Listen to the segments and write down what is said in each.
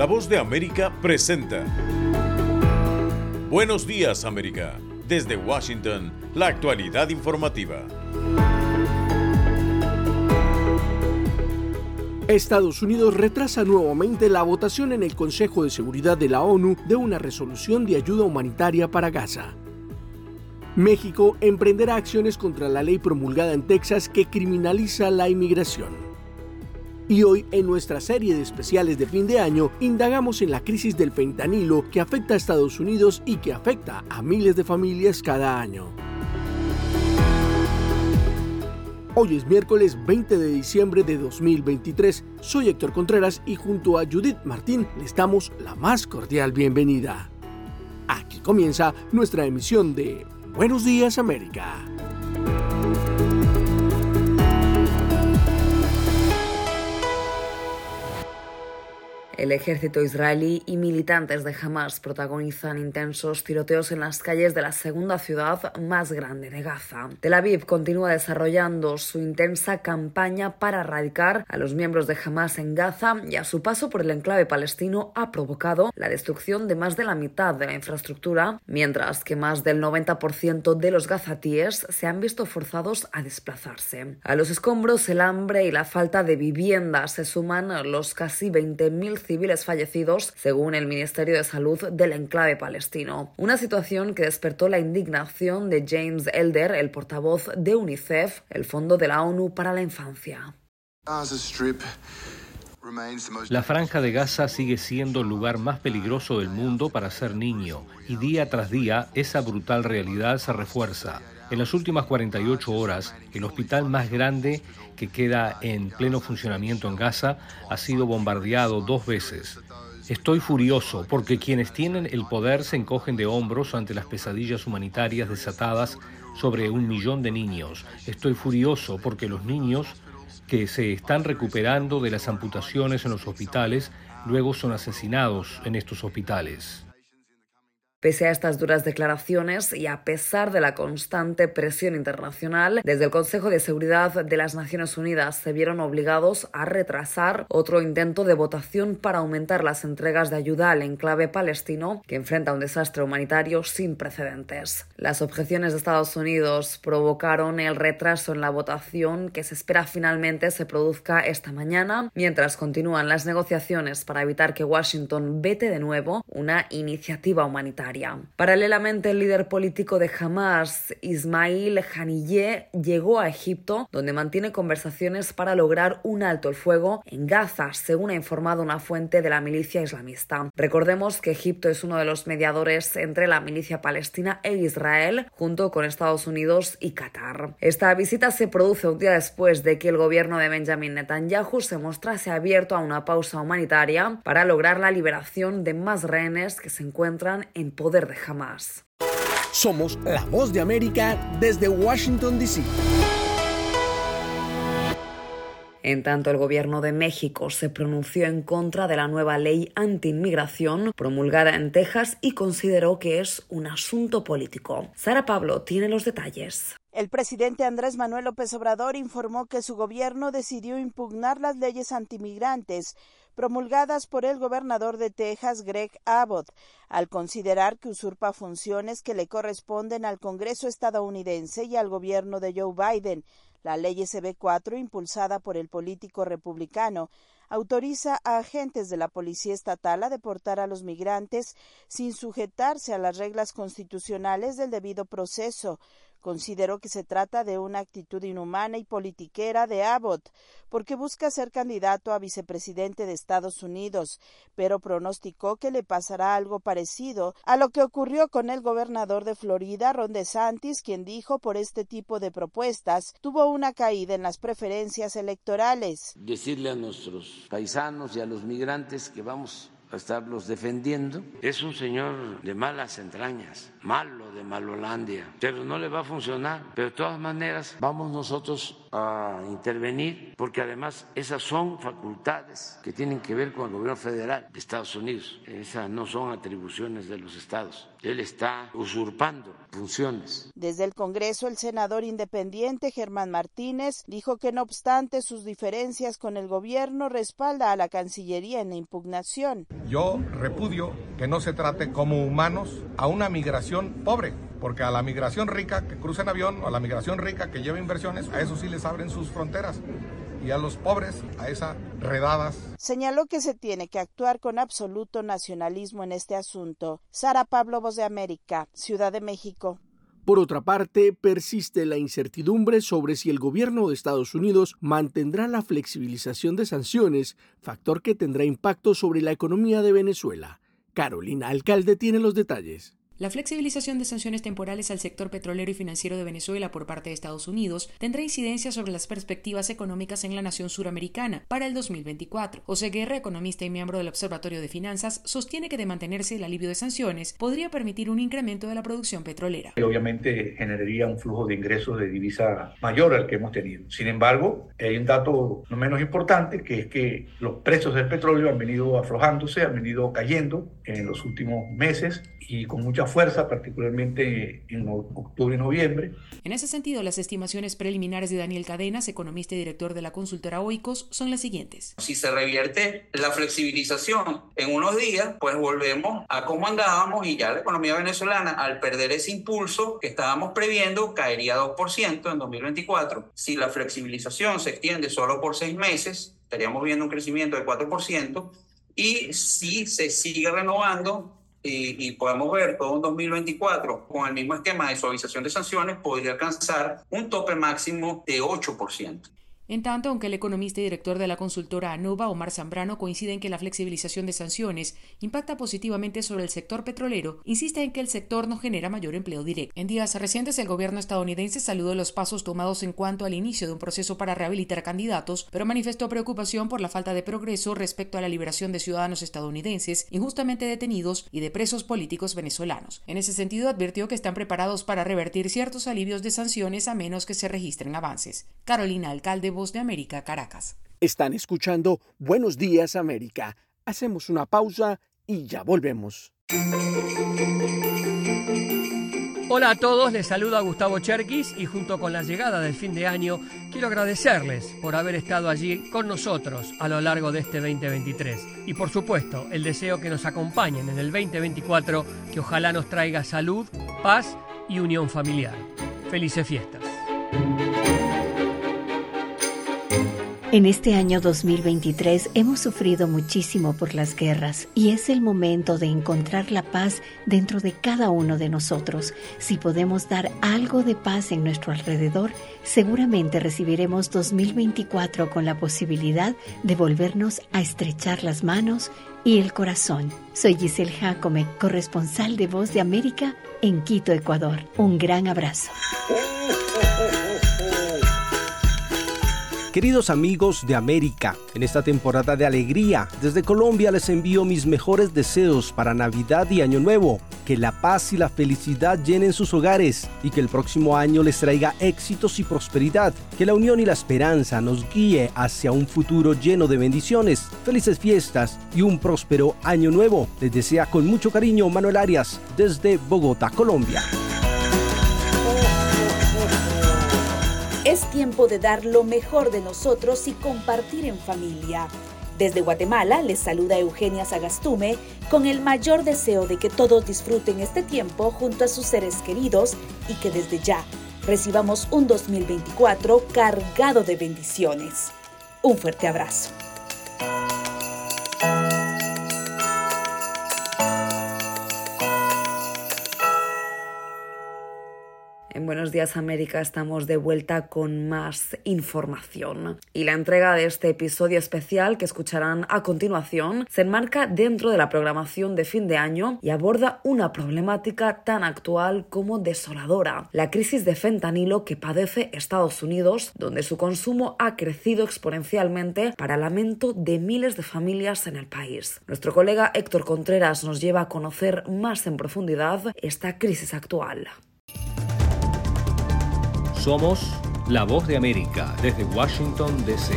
La voz de América presenta. Buenos días América. Desde Washington, la actualidad informativa. Estados Unidos retrasa nuevamente la votación en el Consejo de Seguridad de la ONU de una resolución de ayuda humanitaria para Gaza. México emprenderá acciones contra la ley promulgada en Texas que criminaliza la inmigración. Y hoy, en nuestra serie de especiales de fin de año, indagamos en la crisis del fentanilo que afecta a Estados Unidos y que afecta a miles de familias cada año. Hoy es miércoles 20 de diciembre de 2023. Soy Héctor Contreras y junto a Judith Martín les damos la más cordial bienvenida. Aquí comienza nuestra emisión de Buenos Días América. El ejército israelí y militantes de Hamas protagonizan intensos tiroteos en las calles de la segunda ciudad más grande de Gaza. Tel Aviv continúa desarrollando su intensa campaña para erradicar a los miembros de Hamas en Gaza y a su paso por el enclave palestino ha provocado la destrucción de más de la mitad de la infraestructura, mientras que más del 90% de los gazatíes se han visto forzados a desplazarse. A los escombros, el hambre y la falta de vivienda se suman los casi 20.000 civiles fallecidos, según el Ministerio de Salud del enclave palestino. Una situación que despertó la indignación de James Elder, el portavoz de UNICEF, el Fondo de la ONU para la Infancia. La franja de Gaza sigue siendo el lugar más peligroso del mundo para ser niño y día tras día esa brutal realidad se refuerza. En las últimas 48 horas, el hospital más grande que queda en pleno funcionamiento en Gaza ha sido bombardeado dos veces. Estoy furioso porque quienes tienen el poder se encogen de hombros ante las pesadillas humanitarias desatadas sobre un millón de niños. Estoy furioso porque los niños que se están recuperando de las amputaciones en los hospitales luego son asesinados en estos hospitales. Pese a estas duras declaraciones y a pesar de la constante presión internacional, desde el Consejo de Seguridad de las Naciones Unidas se vieron obligados a retrasar otro intento de votación para aumentar las entregas de ayuda al enclave palestino que enfrenta un desastre humanitario sin precedentes. Las objeciones de Estados Unidos provocaron el retraso en la votación que se espera finalmente se produzca esta mañana, mientras continúan las negociaciones para evitar que Washington vete de nuevo una iniciativa humanitaria. Paralelamente, el líder político de Hamas, Ismail Haniyeh, llegó a Egipto, donde mantiene conversaciones para lograr un alto el fuego en Gaza, según ha informado una fuente de la milicia islamista. Recordemos que Egipto es uno de los mediadores entre la milicia palestina e Israel, junto con Estados Unidos y Qatar. Esta visita se produce un día después de que el gobierno de Benjamin Netanyahu se mostrase abierto a una pausa humanitaria para lograr la liberación de más rehenes que se encuentran en poder de jamás. Somos la voz de América desde Washington, D.C. En tanto, el gobierno de México se pronunció en contra de la nueva ley anti-inmigración promulgada en Texas y consideró que es un asunto político. Sara Pablo tiene los detalles. El presidente Andrés Manuel López Obrador informó que su gobierno decidió impugnar las leyes antimigrantes promulgadas por el gobernador de Texas, Greg Abbott, al considerar que usurpa funciones que le corresponden al Congreso estadounidense y al gobierno de Joe Biden. La ley SB4, impulsada por el político republicano, autoriza a agentes de la Policía Estatal a deportar a los migrantes sin sujetarse a las reglas constitucionales del debido proceso, Consideró que se trata de una actitud inhumana y politiquera de Abbott, porque busca ser candidato a vicepresidente de Estados Unidos, pero pronosticó que le pasará algo parecido a lo que ocurrió con el gobernador de Florida, Ron DeSantis, quien dijo por este tipo de propuestas tuvo una caída en las preferencias electorales. Decirle a nuestros paisanos y a los migrantes que vamos a estarlos defendiendo. Es un señor de malas entrañas, malo de Malolandia, pero no le va a funcionar. Pero de todas maneras vamos nosotros a intervenir porque además esas son facultades que tienen que ver con el gobierno federal de Estados Unidos. Esas no son atribuciones de los estados. Él está usurpando funciones. Desde el Congreso, el senador independiente Germán Martínez dijo que no obstante sus diferencias con el gobierno, respalda a la Cancillería en la impugnación. Yo repudio que no se trate como humanos a una migración pobre porque a la migración rica que cruza en avión o a la migración rica que lleva inversiones, a eso sí les abren sus fronteras y a los pobres a esas redadas. Señaló que se tiene que actuar con absoluto nacionalismo en este asunto. Sara Pablo, Voz de América, Ciudad de México. Por otra parte, persiste la incertidumbre sobre si el gobierno de Estados Unidos mantendrá la flexibilización de sanciones, factor que tendrá impacto sobre la economía de Venezuela. Carolina Alcalde tiene los detalles. La flexibilización de sanciones temporales al sector petrolero y financiero de Venezuela por parte de Estados Unidos tendrá incidencia sobre las perspectivas económicas en la nación suramericana para el 2024. José Guerra, economista y miembro del Observatorio de Finanzas, sostiene que de mantenerse el alivio de sanciones podría permitir un incremento de la producción petrolera. Obviamente generaría un flujo de ingresos de divisa mayor al que hemos tenido. Sin embargo, hay un dato no menos importante que es que los precios del petróleo han venido aflojándose, han venido cayendo en los últimos meses y con mucha fuerza, particularmente en octubre y noviembre. En ese sentido, las estimaciones preliminares de Daniel Cadenas, economista y director de la consultora OICOS, son las siguientes. Si se revierte la flexibilización en unos días, pues volvemos a como andábamos y ya la economía venezolana, al perder ese impulso que estábamos previendo, caería 2% en 2024. Si la flexibilización se extiende solo por seis meses, estaríamos viendo un crecimiento de 4%. Y si se sigue renovando, y, podemos ver todo un 2024 con el mismo esquema de suavización de sanciones, podría alcanzar un tope máximo de 8%. En tanto, aunque el economista y director de la consultora ANOVA, Omar Zambrano, coincide en que la flexibilización de sanciones impacta positivamente sobre el sector petrolero, insiste en que el sector no genera mayor empleo directo. En días recientes, el gobierno estadounidense saludó los pasos tomados en cuanto al inicio de un proceso para rehabilitar candidatos, pero manifestó preocupación por la falta de progreso respecto a la liberación de ciudadanos estadounidenses injustamente detenidos y de presos políticos venezolanos. En ese sentido, advirtió que están preparados para revertir ciertos alivios de sanciones a menos que se registren avances. Carolina Alcalde, de América, Caracas. Están escuchando Buenos Días América. Hacemos una pausa y ya volvemos. Hola a todos, les saluda Gustavo Cherkis y junto con la llegada del fin de año quiero agradecerles por haber estado allí con nosotros a lo largo de este 2023 y por supuesto el deseo que nos acompañen en el 2024 que ojalá nos traiga salud, paz y unión familiar. Felices fiestas. En este año 2023 hemos sufrido muchísimo por las guerras y es el momento de encontrar la paz dentro de cada uno de nosotros. Si podemos dar algo de paz en nuestro alrededor, seguramente recibiremos 2024 con la posibilidad de volvernos a estrechar las manos y el corazón. Soy Giselle Jacome, corresponsal de Voz de América en Quito, Ecuador. Un gran abrazo. Queridos amigos de América, en esta temporada de alegría, desde Colombia les envío mis mejores deseos para Navidad y Año Nuevo. Que la paz y la felicidad llenen sus hogares y que el próximo año les traiga éxitos y prosperidad. Que la unión y la esperanza nos guíe hacia un futuro lleno de bendiciones, felices fiestas y un próspero Año Nuevo. Les desea con mucho cariño Manuel Arias desde Bogotá, Colombia. Tiempo de dar lo mejor de nosotros y compartir en familia. Desde Guatemala les saluda Eugenia Sagastume con el mayor deseo de que todos disfruten este tiempo junto a sus seres queridos y que desde ya recibamos un 2024 cargado de bendiciones. Un fuerte abrazo. Buenos días América, estamos de vuelta con más información. Y la entrega de este episodio especial que escucharán a continuación se enmarca dentro de la programación de fin de año y aborda una problemática tan actual como desoladora, la crisis de fentanilo que padece Estados Unidos, donde su consumo ha crecido exponencialmente para lamento de miles de familias en el país. Nuestro colega Héctor Contreras nos lleva a conocer más en profundidad esta crisis actual. Somos la voz de América desde Washington, D.C.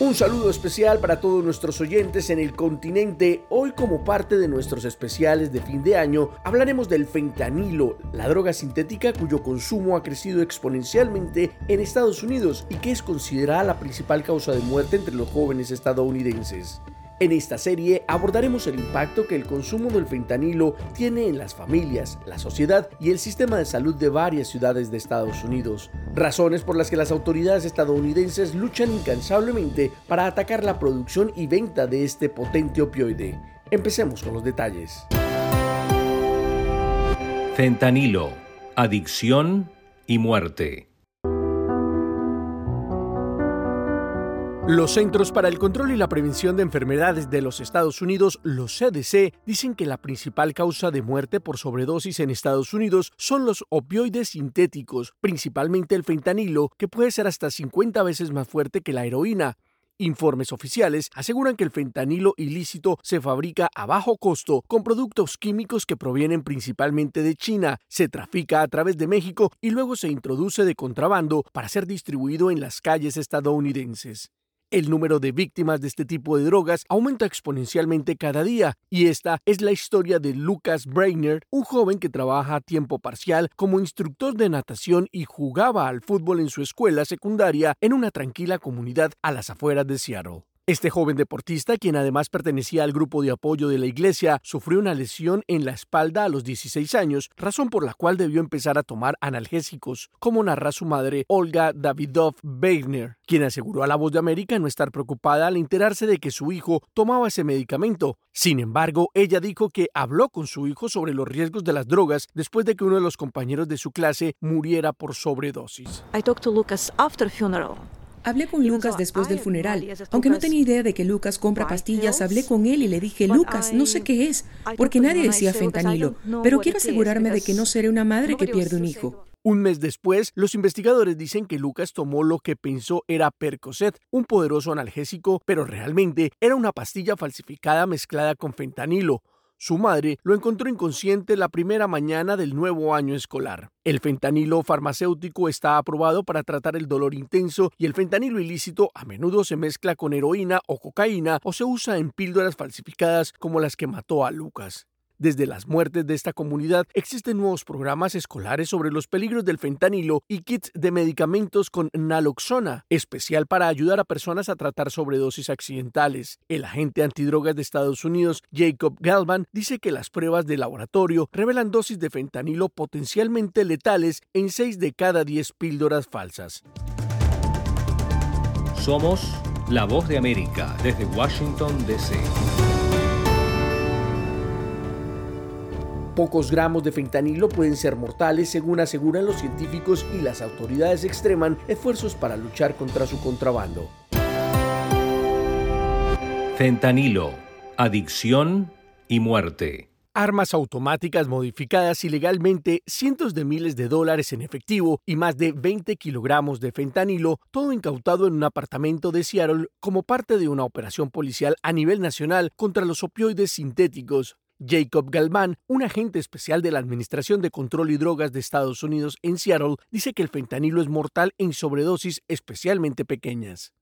Un saludo especial para todos nuestros oyentes en el continente. Hoy como parte de nuestros especiales de fin de año hablaremos del fentanilo, la droga sintética cuyo consumo ha crecido exponencialmente en Estados Unidos y que es considerada la principal causa de muerte entre los jóvenes estadounidenses. En esta serie abordaremos el impacto que el consumo del fentanilo tiene en las familias, la sociedad y el sistema de salud de varias ciudades de Estados Unidos, razones por las que las autoridades estadounidenses luchan incansablemente para atacar la producción y venta de este potente opioide. Empecemos con los detalles. Fentanilo, adicción y muerte. Los Centros para el Control y la Prevención de Enfermedades de los Estados Unidos, los CDC, dicen que la principal causa de muerte por sobredosis en Estados Unidos son los opioides sintéticos, principalmente el fentanilo, que puede ser hasta 50 veces más fuerte que la heroína. Informes oficiales aseguran que el fentanilo ilícito se fabrica a bajo costo con productos químicos que provienen principalmente de China, se trafica a través de México y luego se introduce de contrabando para ser distribuido en las calles estadounidenses. El número de víctimas de este tipo de drogas aumenta exponencialmente cada día y esta es la historia de Lucas Brainer, un joven que trabaja a tiempo parcial como instructor de natación y jugaba al fútbol en su escuela secundaria en una tranquila comunidad a las afueras de Seattle. Este joven deportista, quien además pertenecía al grupo de apoyo de la iglesia, sufrió una lesión en la espalda a los 16 años, razón por la cual debió empezar a tomar analgésicos, como narra su madre Olga Davidov Weigner, quien aseguró a La Voz de América no estar preocupada al enterarse de que su hijo tomaba ese medicamento. Sin embargo, ella dijo que habló con su hijo sobre los riesgos de las drogas después de que uno de los compañeros de su clase muriera por sobredosis. I talked to Lucas after funeral. Hablé con Lucas después del funeral. Aunque no tenía idea de que Lucas compra pastillas, hablé con él y le dije, Lucas, no sé qué es, porque nadie decía fentanilo, pero quiero asegurarme de que no seré una madre que pierde un hijo. Un mes después, los investigadores dicen que Lucas tomó lo que pensó era Percocet, un poderoso analgésico, pero realmente era una pastilla falsificada mezclada con fentanilo. Su madre lo encontró inconsciente la primera mañana del nuevo año escolar. El fentanilo farmacéutico está aprobado para tratar el dolor intenso y el fentanilo ilícito a menudo se mezcla con heroína o cocaína o se usa en píldoras falsificadas como las que mató a Lucas. Desde las muertes de esta comunidad existen nuevos programas escolares sobre los peligros del fentanilo y kits de medicamentos con naloxona, especial para ayudar a personas a tratar sobredosis accidentales. El agente antidrogas de Estados Unidos, Jacob Galvan, dice que las pruebas de laboratorio revelan dosis de fentanilo potencialmente letales en 6 de cada 10 píldoras falsas. Somos la voz de América desde Washington, D.C. Pocos gramos de fentanilo pueden ser mortales según aseguran los científicos y las autoridades extreman esfuerzos para luchar contra su contrabando. Fentanilo, adicción y muerte. Armas automáticas modificadas ilegalmente, cientos de miles de dólares en efectivo y más de 20 kilogramos de fentanilo, todo incautado en un apartamento de Seattle como parte de una operación policial a nivel nacional contra los opioides sintéticos, Jacob Galvan, un agente especial de la Administración de Control y Drogas de Estados Unidos en Seattle, dice que el fentanilo es mortal en sobredosis especialmente pequeñas.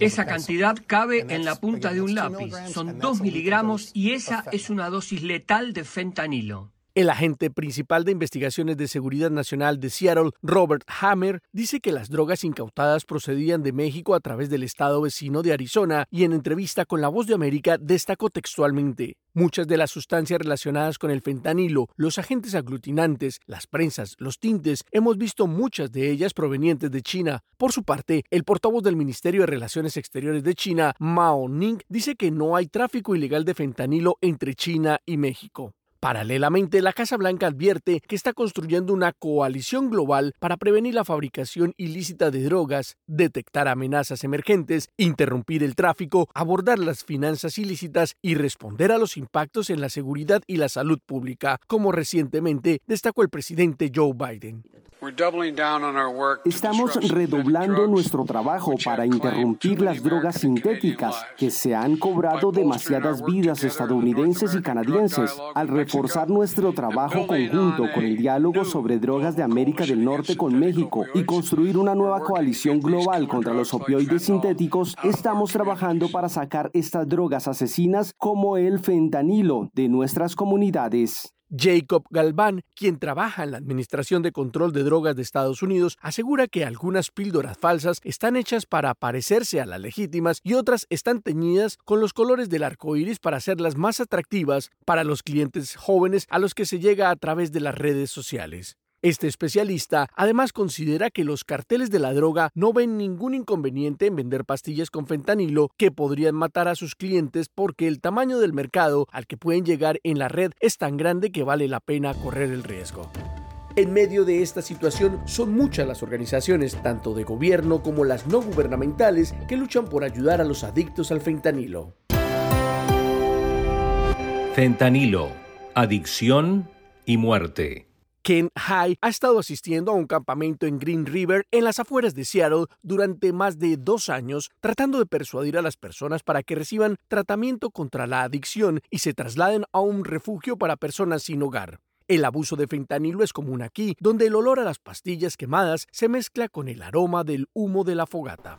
Esa cantidad cabe en la punta de un lápiz. Son 2 miligramos y esa es una dosis letal de fentanilo. El agente principal de investigaciones de seguridad nacional de Seattle, Robert Hammer, dice que las drogas incautadas procedían de México a través del estado vecino de Arizona y en entrevista con La Voz de América destacó textualmente. Muchas de las sustancias relacionadas con el fentanilo, los agentes aglutinantes, las prensas, los tintes, hemos visto muchas de ellas provenientes de China. Por su parte, el portavoz del Ministerio de Relaciones Exteriores de China, Mao Ning, dice que no hay tráfico ilegal de fentanilo entre China y México. Paralelamente, la Casa Blanca advierte que está construyendo una coalición global para prevenir la fabricación ilícita de drogas, detectar amenazas emergentes, interrumpir el tráfico, abordar las finanzas ilícitas y responder a los impactos en la seguridad y la salud pública, como recientemente destacó el presidente Joe Biden. Estamos redoblando nuestro trabajo para interrumpir las drogas sintéticas que se han cobrado demasiadas vidas estadounidenses y canadienses al reforzar nuestro trabajo conjunto con el diálogo sobre drogas de América del Norte con México y construir una nueva coalición global contra los opioides sintéticos. Estamos trabajando para sacar estas drogas asesinas como el fentanilo de nuestras comunidades. Jacob Galván, quien trabaja en la Administración de Control de Drogas de Estados Unidos, asegura que algunas píldoras falsas están hechas para parecerse a las legítimas y otras están teñidas con los colores del arco iris para hacerlas más atractivas para los clientes jóvenes a los que se llega a través de las redes sociales. Este especialista además considera que los carteles de la droga no ven ningún inconveniente en vender pastillas con fentanilo que podrían matar a sus clientes porque el tamaño del mercado al que pueden llegar en la red es tan grande que vale la pena correr el riesgo. En medio de esta situación son muchas las organizaciones, tanto de gobierno como las no gubernamentales, que luchan por ayudar a los adictos al fentanilo. Fentanilo, adicción y muerte. Ken High ha estado asistiendo a un campamento en Green River en las afueras de Seattle durante más de dos años, tratando de persuadir a las personas para que reciban tratamiento contra la adicción y se trasladen a un refugio para personas sin hogar. El abuso de fentanilo es común aquí, donde el olor a las pastillas quemadas se mezcla con el aroma del humo de la fogata.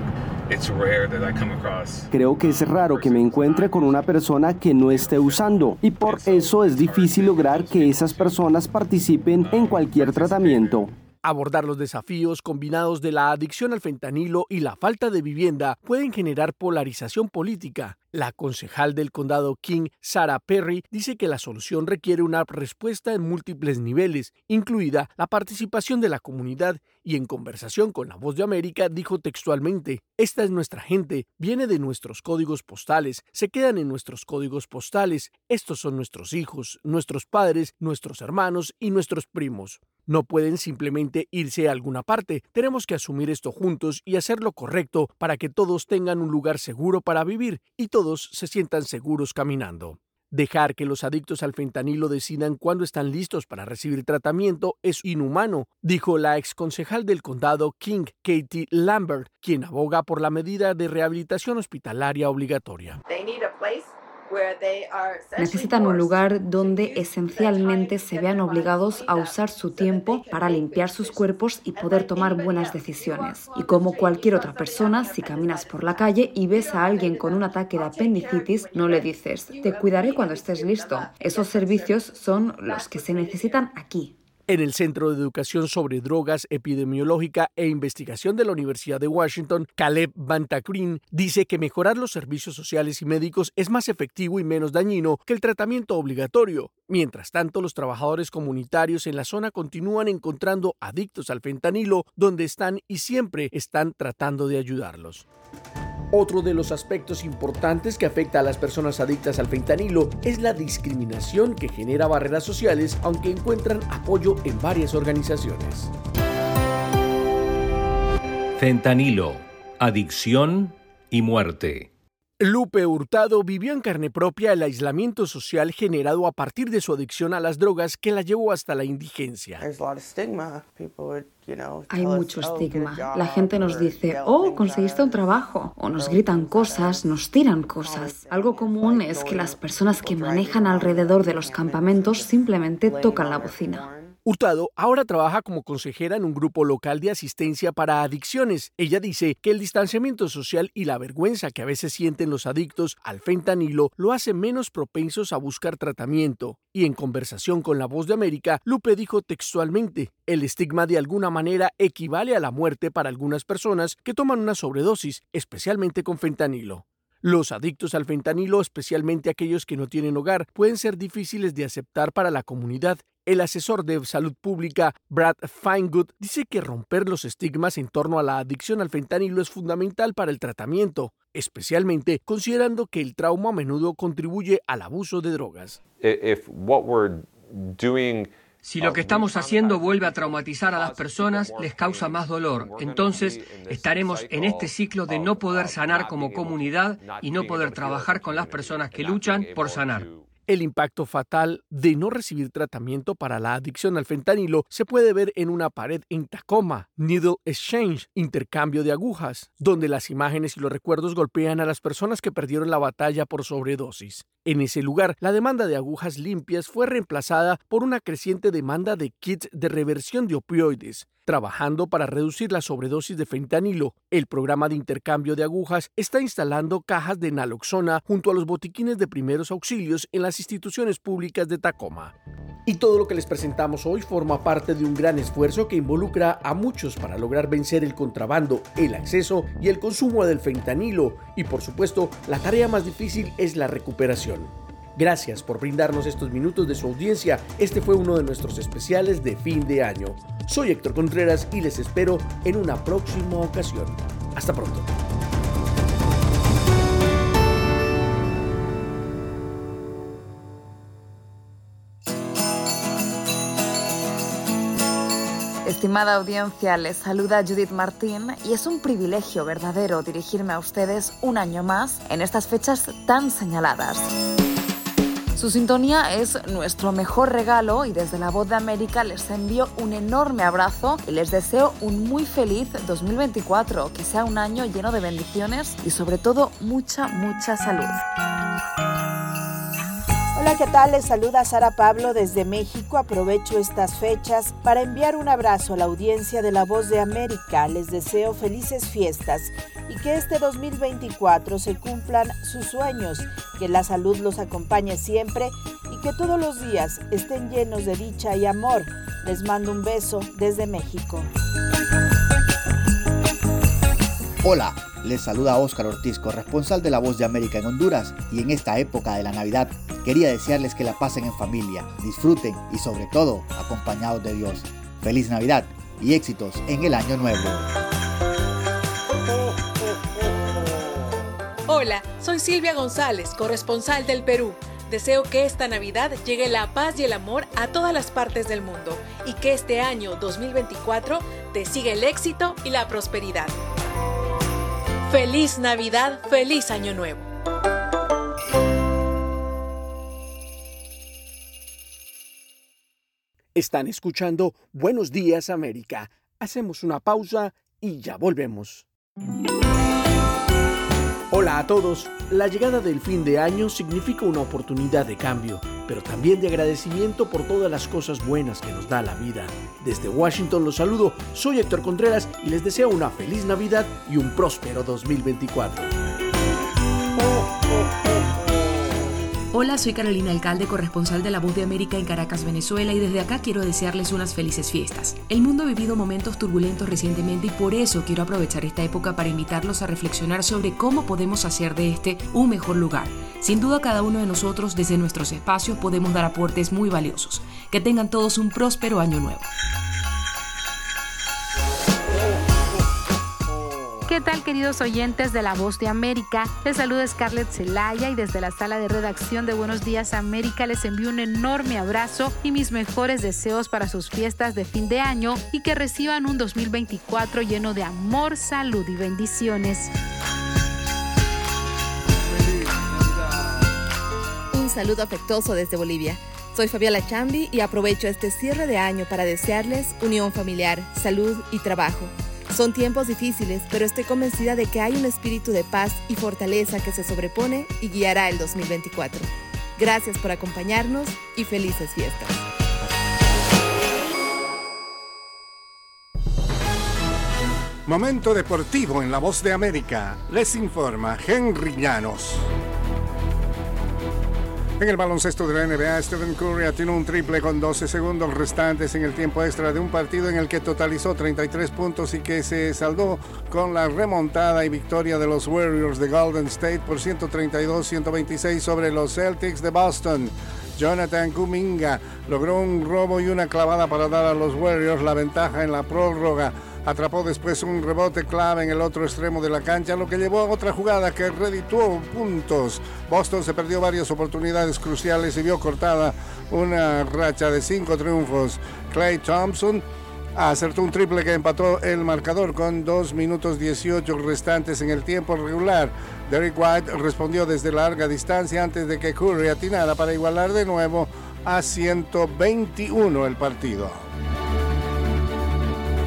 Creo que es raro que me encuentre con una persona que no esté usando y por eso es difícil lograr que esas personas participen en cualquier tratamiento. Abordar los desafíos combinados de la adicción al fentanilo y la falta de vivienda pueden generar polarización política. La concejal del condado King, Sarah Perry, dice que la solución requiere una respuesta en múltiples niveles, incluida la participación de la comunidad, y en conversación con La Voz de América dijo textualmente, Esta es nuestra gente, viene de nuestros códigos postales, se quedan en nuestros códigos postales, estos son nuestros hijos, nuestros padres, nuestros hermanos y nuestros primos. No pueden simplemente irse a alguna parte. Tenemos que asumir esto juntos y hacer lo correcto para que todos tengan un lugar seguro para vivir y todos se sientan seguros caminando. Dejar que los adictos al fentanilo decidan cuándo están listos para recibir tratamiento es inhumano, dijo la ex concejal del condado King, Katie Lambert, quien aboga por la medida de rehabilitación hospitalaria obligatoria. Necesitan un lugar donde esencialmente se vean obligados a usar su tiempo para limpiar sus cuerpos y poder tomar buenas decisiones. Y como cualquier otra persona, si caminas por la calle y ves a alguien con un ataque de apendicitis, no le dices, te cuidaré cuando estés listo. Esos servicios son los que se necesitan aquí. En el Centro de Educación sobre Drogas, Epidemiológica e Investigación de la Universidad de Washington, Caleb Bantacrin dice que mejorar los servicios sociales y médicos es más efectivo y menos dañino que el tratamiento obligatorio. Mientras tanto, los trabajadores comunitarios en la zona continúan encontrando adictos al fentanilo donde están y siempre están tratando de ayudarlos. Otro de los aspectos importantes que afecta a las personas adictas al fentanilo es la discriminación que genera barreras sociales, aunque encuentran apoyo en varias organizaciones. Fentanilo, adicción y muerte. Lupe Hurtado vivió en carne propia el aislamiento social generado a partir de su adicción a las drogas que la llevó hasta la indigencia. Hay mucho estigma. La gente nos dice, oh, conseguiste un trabajo. O nos gritan cosas, nos tiran cosas. Algo común es que las personas que manejan alrededor de los campamentos simplemente tocan la bocina. Hurtado ahora trabaja como consejera en un grupo local de asistencia para adicciones. Ella dice que el distanciamiento social y la vergüenza que a veces sienten los adictos al fentanilo lo hace menos propensos a buscar tratamiento. Y en conversación con La Voz de América, Lupe dijo textualmente, el estigma de alguna manera equivale a la muerte para algunas personas que toman una sobredosis, especialmente con fentanilo. Los adictos al fentanilo, especialmente aquellos que no tienen hogar, pueden ser difíciles de aceptar para la comunidad. El asesor de salud pública, Brad Feingood, dice que romper los estigmas en torno a la adicción al fentanilo es fundamental para el tratamiento, especialmente considerando que el trauma a menudo contribuye al abuso de drogas. Si lo que estamos haciendo vuelve a traumatizar a las personas, les causa más dolor. Entonces estaremos en este ciclo de no poder sanar como comunidad y no poder trabajar con las personas que luchan por sanar. El impacto fatal de no recibir tratamiento para la adicción al fentanilo se puede ver en una pared en Tacoma, Needle Exchange, intercambio de agujas, donde las imágenes y los recuerdos golpean a las personas que perdieron la batalla por sobredosis. En ese lugar, la demanda de agujas limpias fue reemplazada por una creciente demanda de kits de reversión de opioides, trabajando para reducir la sobredosis de fentanilo. El programa de intercambio de agujas está instalando cajas de naloxona junto a los botiquines de primeros auxilios en las instituciones públicas de Tacoma. Y todo lo que les presentamos hoy forma parte de un gran esfuerzo que involucra a muchos para lograr vencer el contrabando, el acceso y el consumo del fentanilo. Y por supuesto, la tarea más difícil es la recuperación. Gracias por brindarnos estos minutos de su audiencia. Este fue uno de nuestros especiales de fin de año. Soy Héctor Contreras y les espero en una próxima ocasión. Hasta pronto. Estimada audiencia, les saluda Judith Martín y es un privilegio verdadero dirigirme a ustedes un año más en estas fechas tan señaladas. Su sintonía es nuestro mejor regalo y desde la voz de América les envío un enorme abrazo y les deseo un muy feliz 2024, que sea un año lleno de bendiciones y sobre todo mucha, mucha salud. Hola, ¿qué tal? Les saluda Sara Pablo desde México. Aprovecho estas fechas para enviar un abrazo a la audiencia de La Voz de América. Les deseo felices fiestas y que este 2024 se cumplan sus sueños, que la salud los acompañe siempre y que todos los días estén llenos de dicha y amor. Les mando un beso desde México. Hola, les saluda Óscar Ortiz, corresponsal de La Voz de América en Honduras y en esta época de la Navidad quería desearles que la pasen en familia, disfruten y sobre todo acompañados de Dios. Feliz Navidad y éxitos en el año nuevo. Hola, soy Silvia González, corresponsal del Perú. Deseo que esta Navidad llegue la paz y el amor a todas las partes del mundo y que este año 2024 te siga el éxito y la prosperidad. Feliz Navidad, feliz Año Nuevo. Están escuchando Buenos Días América. Hacemos una pausa y ya volvemos. Hola a todos. La llegada del fin de año significa una oportunidad de cambio, pero también de agradecimiento por todas las cosas buenas que nos da la vida. Desde Washington los saludo, soy Héctor Contreras y les deseo una feliz Navidad y un próspero 2024. Hola, soy Carolina Alcalde, corresponsal de La Voz de América en Caracas, Venezuela, y desde acá quiero desearles unas felices fiestas. El mundo ha vivido momentos turbulentos recientemente y por eso quiero aprovechar esta época para invitarlos a reflexionar sobre cómo podemos hacer de este un mejor lugar. Sin duda cada uno de nosotros desde nuestros espacios podemos dar aportes muy valiosos. Que tengan todos un próspero año nuevo. ¿Qué tal queridos oyentes de La Voz de América? Les saluda Scarlett Zelaya y desde la sala de redacción de Buenos Días América les envío un enorme abrazo y mis mejores deseos para sus fiestas de fin de año y que reciban un 2024 lleno de amor, salud y bendiciones. Un saludo afectuoso desde Bolivia. Soy Fabiola Chambi y aprovecho este cierre de año para desearles unión familiar, salud y trabajo. Son tiempos difíciles, pero estoy convencida de que hay un espíritu de paz y fortaleza que se sobrepone y guiará el 2024. Gracias por acompañarnos y felices fiestas. Momento deportivo en La Voz de América. Les informa Henry Llanos. En el baloncesto de la NBA, Stephen Curry tiene un triple con 12 segundos restantes en el tiempo extra de un partido en el que totalizó 33 puntos y que se saldó con la remontada y victoria de los Warriors de Golden State por 132-126 sobre los Celtics de Boston. Jonathan Kuminga logró un robo y una clavada para dar a los Warriors la ventaja en la prórroga. Atrapó después un rebote clave en el otro extremo de la cancha, lo que llevó a otra jugada que redituó puntos. Boston se perdió varias oportunidades cruciales y vio cortada una racha de cinco triunfos. Clay Thompson acertó un triple que empató el marcador con 2 minutos 18 restantes en el tiempo regular. Derek White respondió desde larga distancia antes de que Curry atinara para igualar de nuevo a 121 el partido.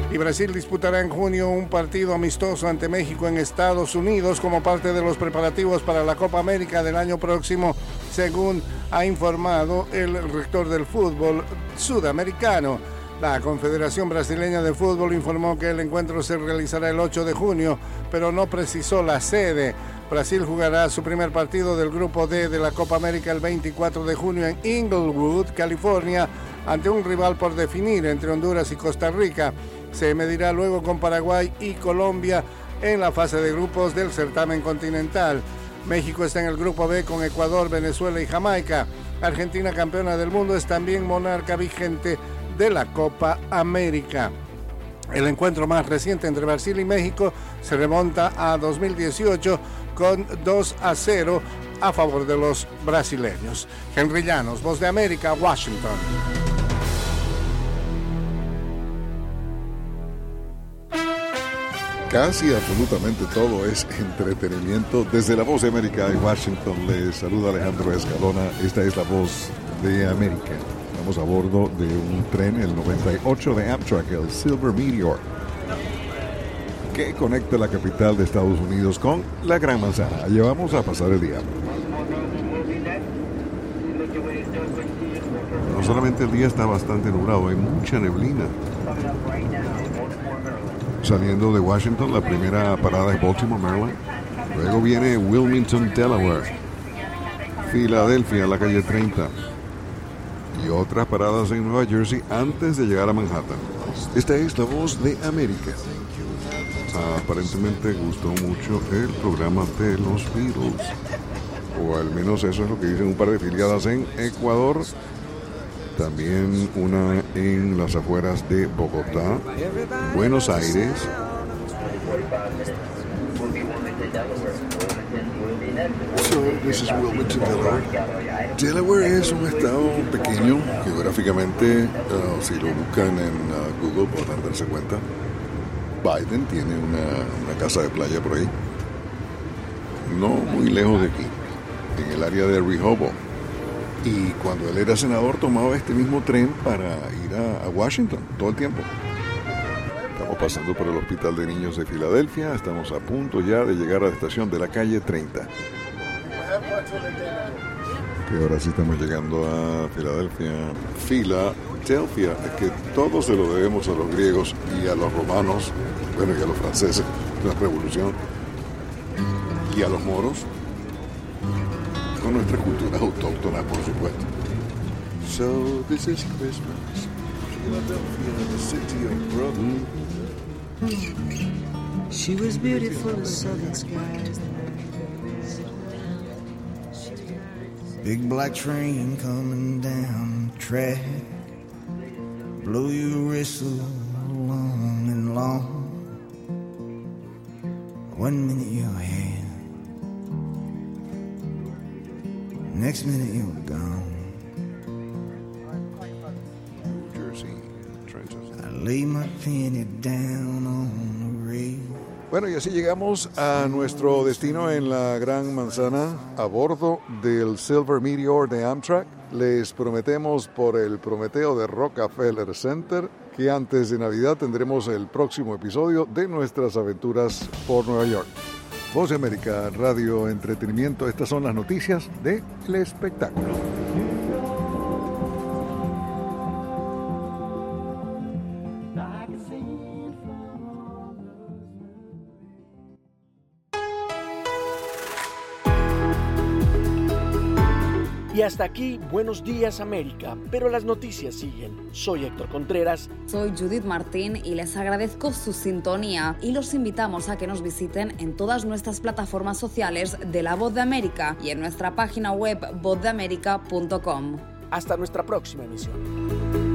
Y Brasil disputará en junio un partido amistoso ante México en Estados Unidos como parte de los preparativos para la Copa América del año próximo, según ha informado el rector del fútbol sudamericano. La Confederación Brasileña de Fútbol informó que el encuentro se realizará el 8 de junio, pero no precisó la sede. Brasil jugará su primer partido del Grupo D de la Copa América el 24 de junio en Inglewood, California, ante un rival por definir entre Honduras y Costa Rica. Se medirá luego con Paraguay y Colombia en la fase de grupos del certamen continental. México está en el grupo B con Ecuador, Venezuela y Jamaica. Argentina, campeona del mundo, es también monarca vigente de la Copa América. El encuentro más reciente entre Brasil y México se remonta a 2018 con 2 a 0 a favor de los brasileños. Henry Llanos, Voz de América, Washington. Casi absolutamente todo es entretenimiento. Desde la Voz de América en Washington les saluda Alejandro Escalona. Esta es la Voz de América. Estamos a bordo de un tren, el 98 de Amtrak, el Silver Meteor, que conecta la capital de Estados Unidos con la Gran Manzana. Allí vamos a pasar el día. No solamente el día está bastante nublado, hay mucha neblina. Saliendo de Washington, la primera parada es Baltimore, Maryland. Luego viene Wilmington, Delaware. Filadelfia, la calle 30. Y otras paradas en Nueva Jersey antes de llegar a Manhattan. Esta es la voz de América. Aparentemente gustó mucho el programa de los Beatles. O al menos eso es lo que dicen un par de filiadas en Ecuador también una en las afueras de Bogotá, Buenos Aires. So, this is Wilmington, Delaware. Delaware es un estado pequeño geográficamente, uh, si lo buscan en uh, Google podrán darse cuenta. Biden tiene una, una casa de playa por ahí, no muy lejos de aquí, en el área de Rehoboth. Y cuando él era senador tomaba este mismo tren para ir a, Washington todo el tiempo. Estamos pasando por el Hospital de Niños de Filadelfia, estamos a punto ya de llegar a la estación de la calle 30. Que ahora sí estamos llegando a Filadelfia. Filadelfia, es que todo se lo debemos a los griegos y a los romanos, bueno, y a los franceses, la revolución, y a los moros, nuestra cultura autóctona, por supuesto. So this is Christmas. Philadelphia, the city of brother. She was beautiful as southern skies. Big black train coming down the track. Blow your whistle long and long. Next minute you're gone. I lay my penny down on the rail. Bueno, y así llegamos a nuestro destino en la Gran Manzana a bordo del Silver Meteor de Amtrak. Les prometemos por el Prometeo de Rockefeller Center que antes de Navidad tendremos el próximo episodio de nuestras aventuras por Nueva York. Voz de América, Radio Entretenimiento, estas son las noticias del espectáculo. Hasta aquí, buenos días América, pero las noticias siguen. Soy Héctor Contreras. Soy Judith Martín y les agradezco su sintonía y los invitamos a que nos visiten en todas nuestras plataformas sociales de La Voz de América y en nuestra página web vozdeamerica.com. Hasta nuestra próxima emisión.